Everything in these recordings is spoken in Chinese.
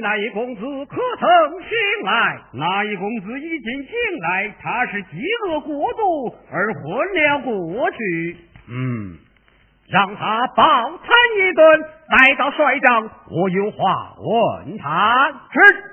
那一公子可曾醒来？那一公子已经醒来，他是饥饿过度而昏了过去。嗯，让他饱餐一顿，待到帅帐，我有话问他。是。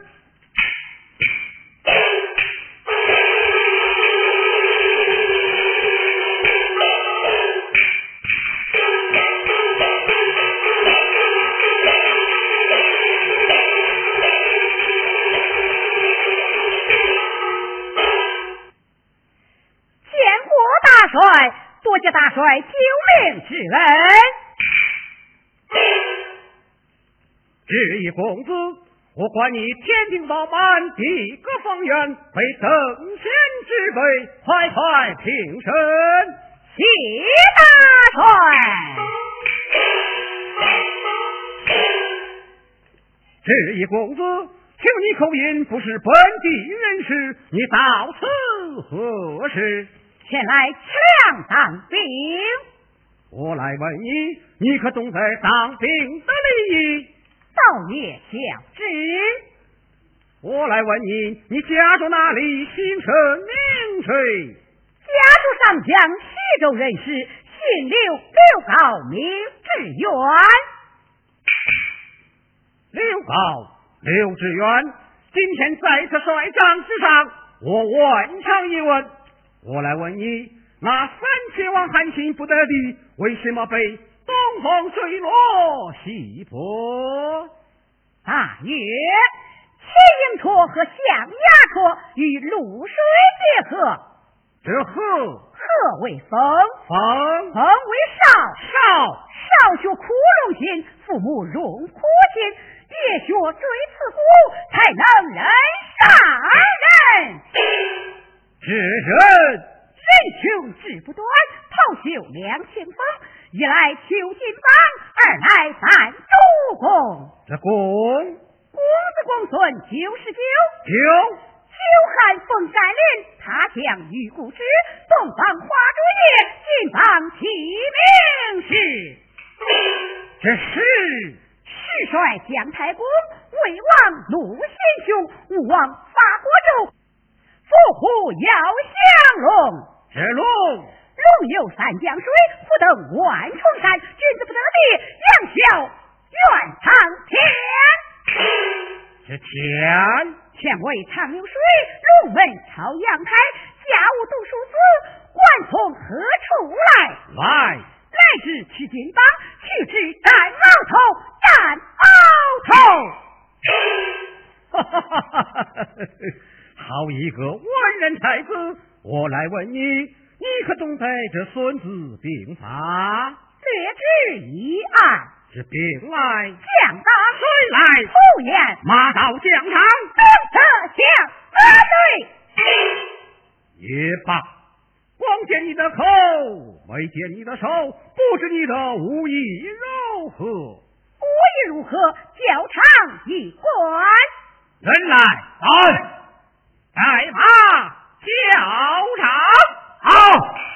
救命之恩，这一公子，我管你天庭饱满，地阁方圆，为等闲之辈，快快平身，谢大帅。这一公子，听你口音不是本地人士，你到此何事？前来抢当兵，我来问你，你可懂得当兵的礼仪？倒也晓之。我来问你，你家住哪里？姓甚名谁？家住上江西州人士，姓刘，刘高名志远。刘高，刘志远，今天在此帅帐之上，我问上一问。我来问你，那三千万韩信不得敌，为什么被东风水落西坡？大约齐营绰和象牙绰与露水结合，这河河为风，风风为少，少少学苦龙心，父母荣苦心，别学锥刺骨，才能人杀人。是人，人穷志不短，袍袖两千方。一来求金榜，二来赞主公。这公，公子公孙九十九，九久旱逢甘霖，他将遇故知东方花烛夜，金榜题名时。这是世帅姜太公，魏王鲁贤兄，吴王伐国纣。伏虎要降龙，这龙龙游三江水，虎登万重山。君子不得地，杨小愿苍天。这天天为长流水，龙门朝阳开。家务读书子，管从何处来？来来至取金榜，去至战鳌头，战鳌头。哈哈哈哈哈哈！好一个文人才子！我来问你，你可懂得这《孙子兵法》？略知一二。这兵来将打，水来土掩，马到疆场，兵者将得对。也罢，光见你的口，没见你的手，不知你的武艺如何？武艺如何？较长一关。人来，来。带马校长好。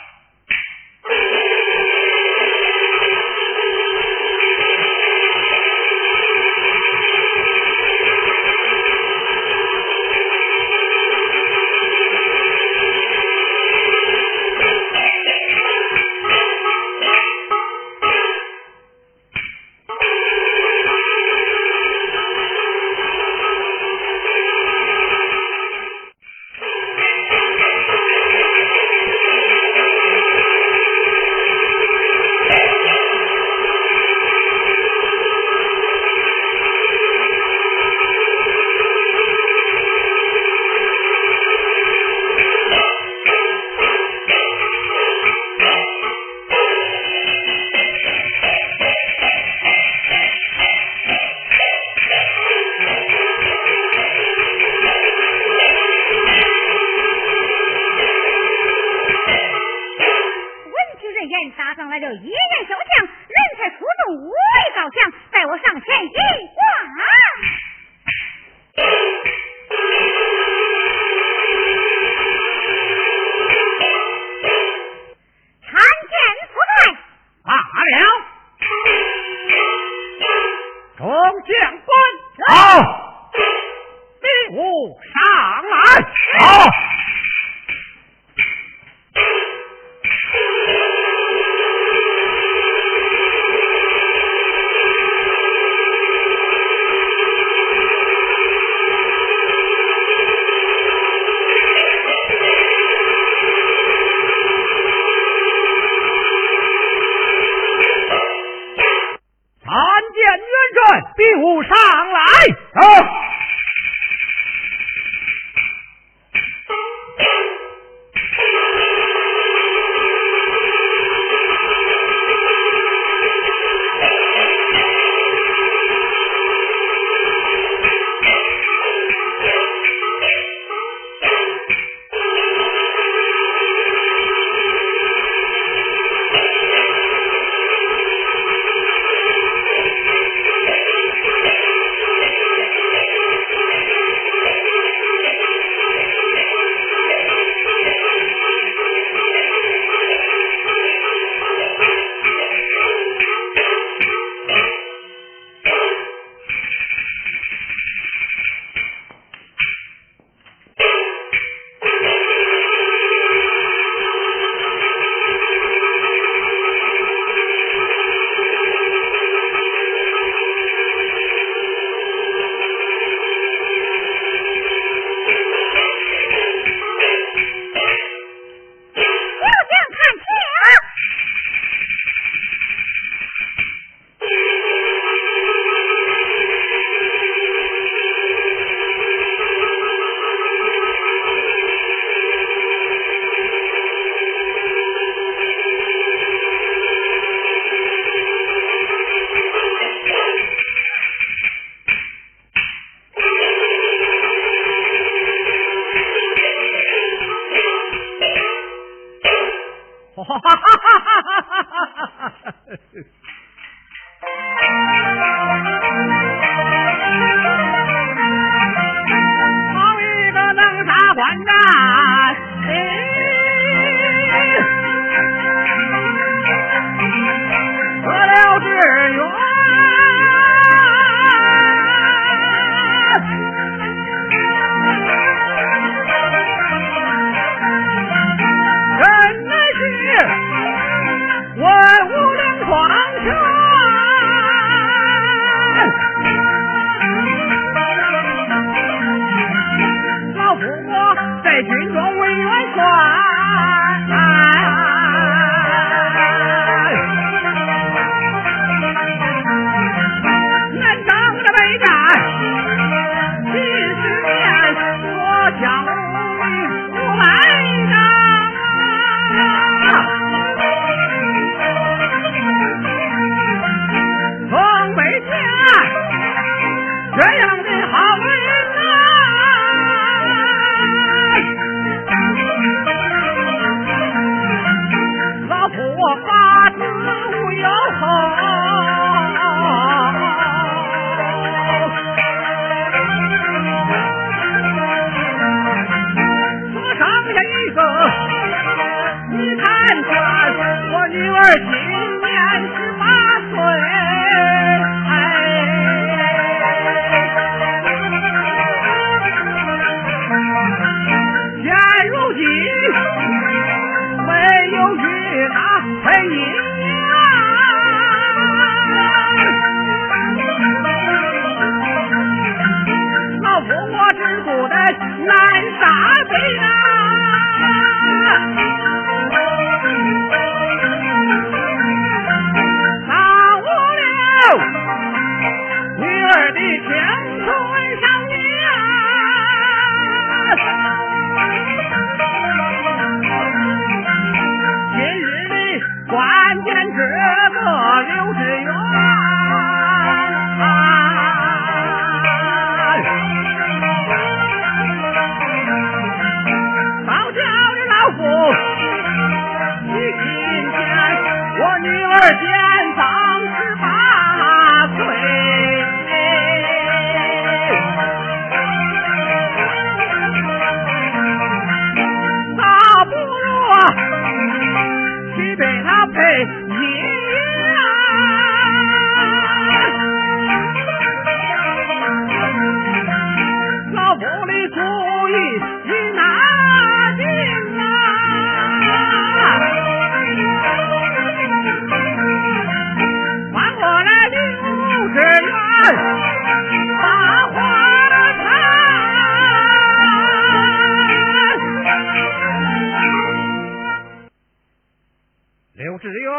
志远，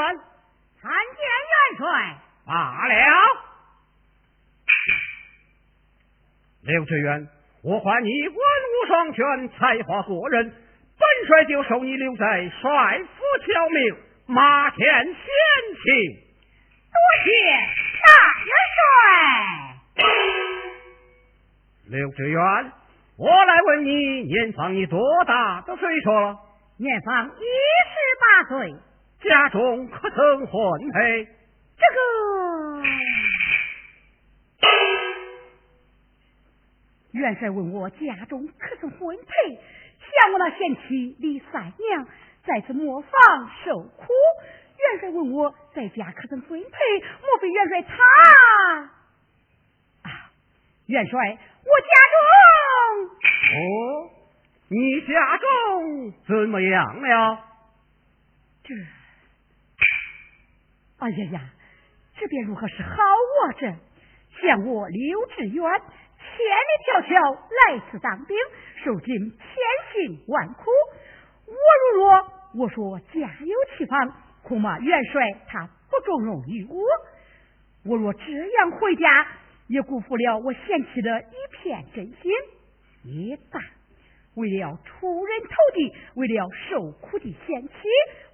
参见元帅。罢了，刘志远我唤你文武双全，才华过人，本帅就收你留在帅府效命，马前先请。多谢大元帅。刘志远，我来问你，年方你多大的岁数了？年方一十八岁。家中可曾婚配？这个。元帅问我家中可曾婚配，想我那贤妻李三娘在此磨坊受苦。元帅问我在家可曾分配，莫非元帅他？啊，元帅，我家中哦，你家中怎么样了？这，哎呀呀，这便如何是好啊？这像我刘志远。千里迢迢来此当兵，受尽千辛万苦。我如若我说家有妻房，恐怕元帅他不重用于我。我若这样回家，也辜负了我贤妻的一片真心。也罢，为了出人头地，为了受苦的贤妻，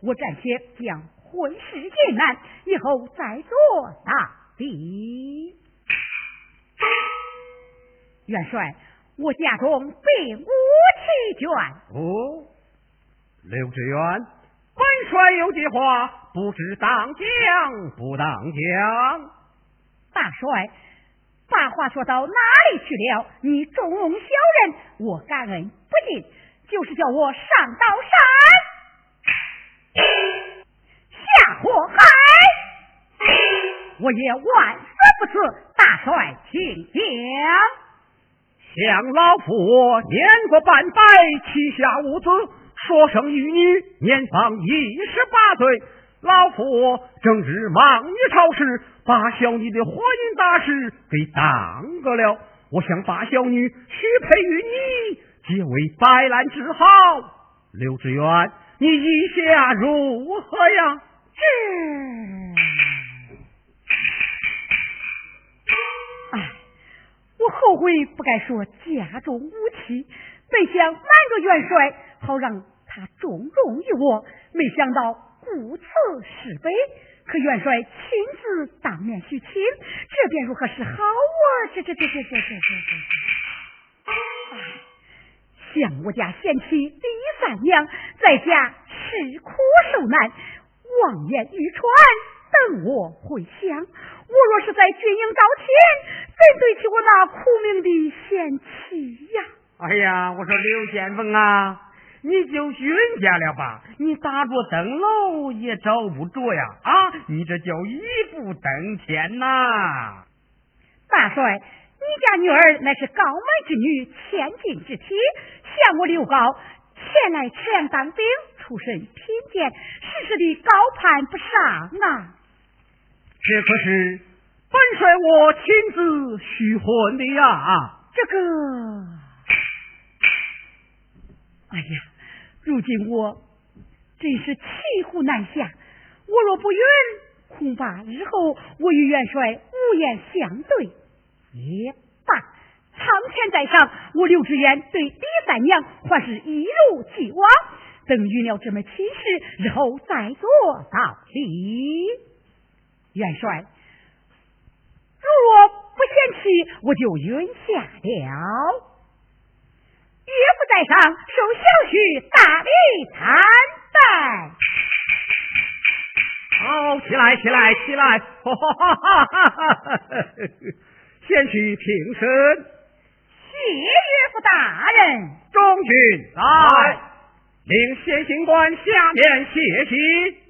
我暂且将婚事隐瞒，以后再做大礼。元帅，我家中并无妻眷。哦，刘志远，本帅有句话，不知当讲不当讲。大帅，把话说到哪里去了？你重用小人，我感恩不尽。就是叫我上刀山下火海，我也万死不辞。大帅，请讲。想老夫年过半百，膝下无子，所生玉女年方一十八岁。老夫正值忙于朝事，把小女的婚姻大事给耽搁了。我想把小女许配于你，结为白兰之好。刘志远，你意下如何呀？这，哎。我后悔不该说家中无妻，本想瞒着元帅，好让他重容于我。没想到顾此失悲，可元帅亲自当面许亲，这便如何是好啊？这这这这这这这这！像我家贤妻李三娘，在家吃苦受难，望眼欲穿。等我回乡，我若是在军营招亲，怎对起我那苦命的贤妻呀？哎呀，我说刘先锋啊！你就寻家了吧？你打着灯笼也找不着呀！啊，你这叫一步登天呐！大帅，你家女儿乃是高门之女，千金之体，向我刘高前来赤阳当兵，出身贫贱，时时的高攀不上啊！这可是本帅我亲自许婚的呀！这个，哎呀，如今我真是骑虎难下。我若不允，恐怕日后我与元帅无言相对。也罢，苍天在上，我刘志远对李三娘还是一如既往。等遇了这门亲事，日后再做道理。元帅，如若不嫌弃，我就允下了。岳父在上，受小婿大礼参拜。好，起来，起来，起来！哈哈哈哈哈哈！先去平身。谢岳父大人。中军在，令先行官下面谢席。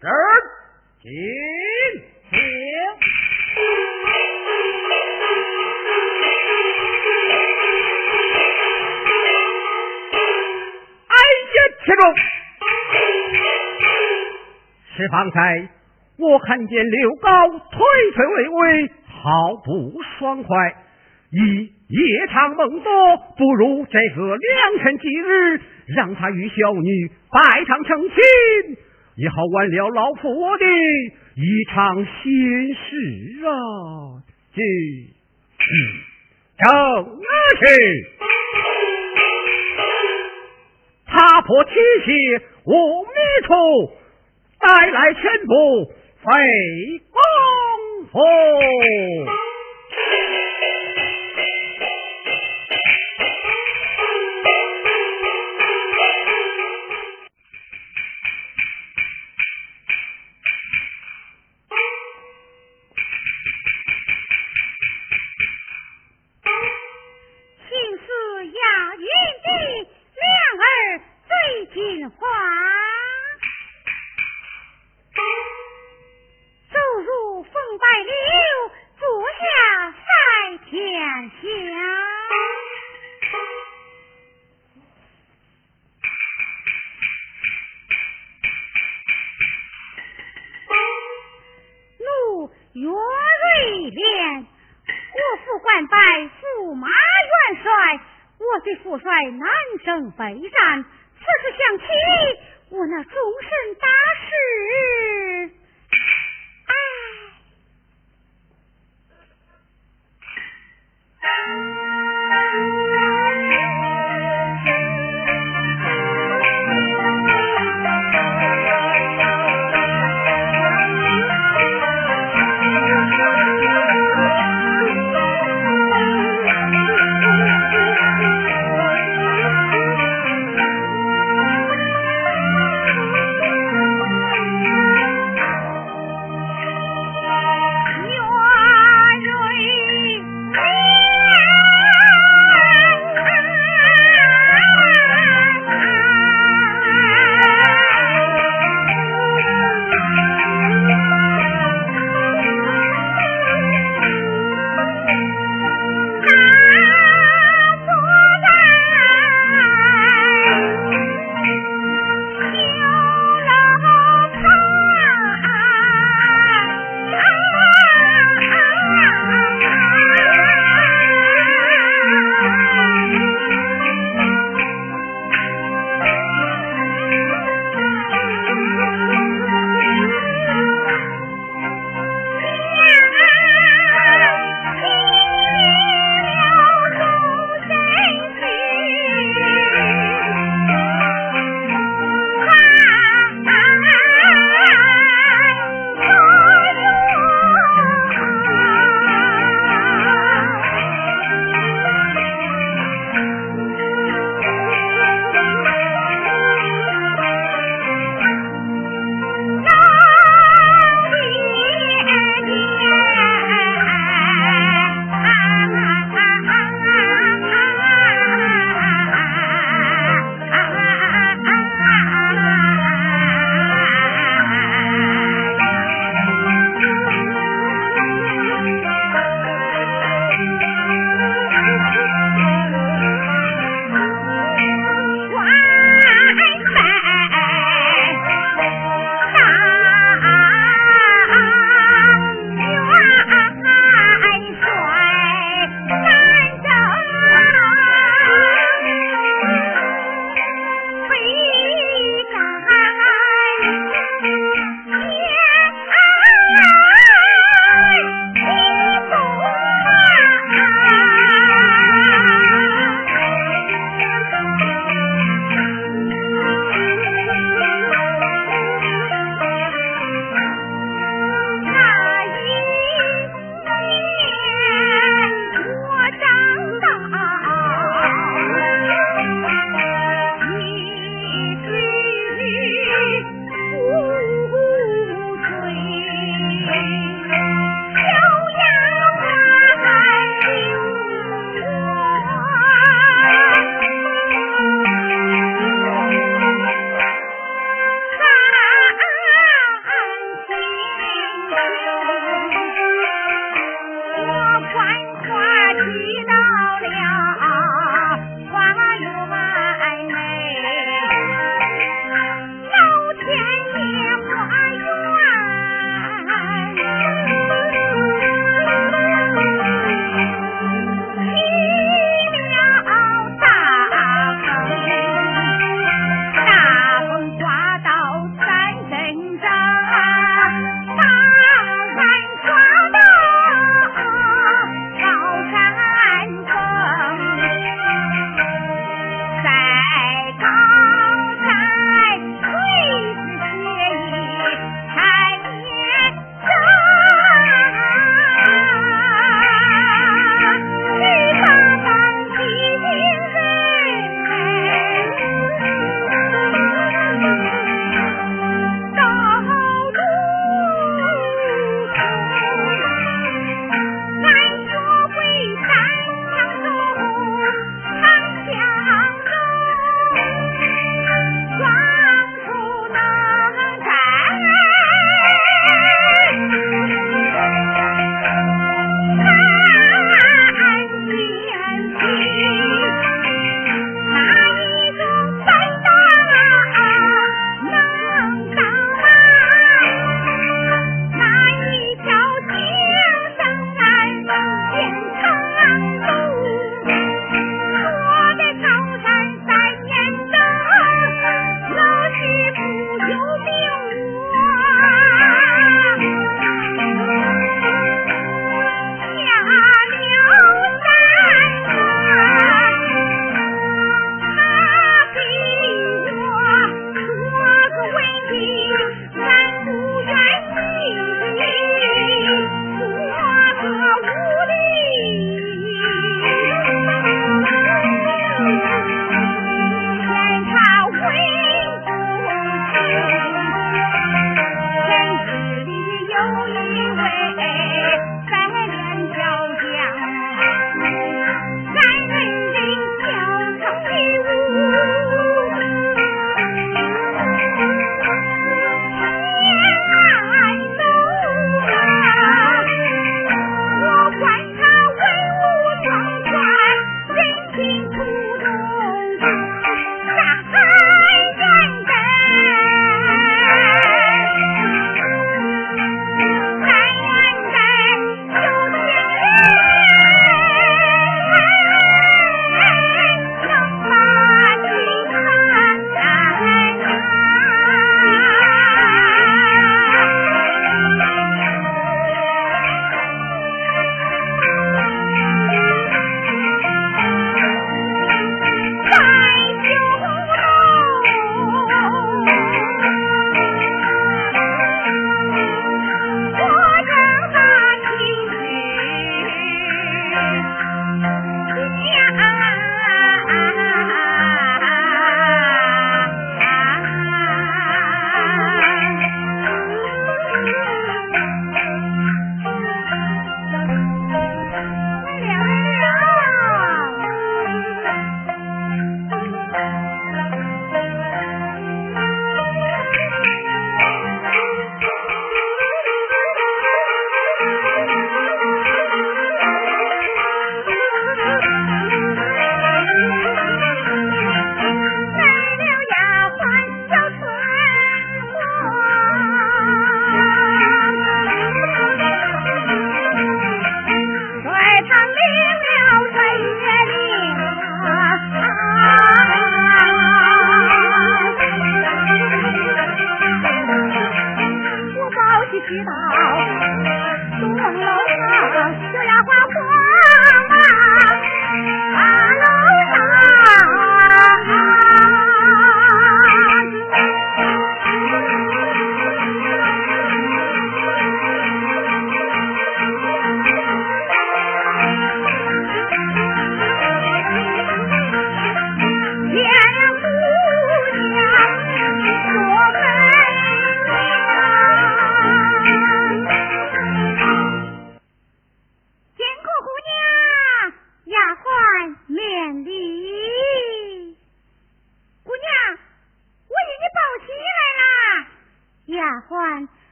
这儿，请，请。呀，铁中，是方才我看见刘高推推巍巍，毫不爽快。一夜长梦多，不如这个良辰吉日，让他与小女拜堂成亲，也好完了老夫我的一场心事啊！这，正去，破铁鞋无觅处，带来全部费功夫。在南征北战。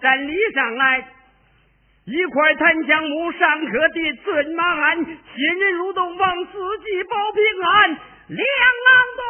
山里上来，一块檀香木，上刻的尊马鞍，新人入洞房，四季保平安，两郎东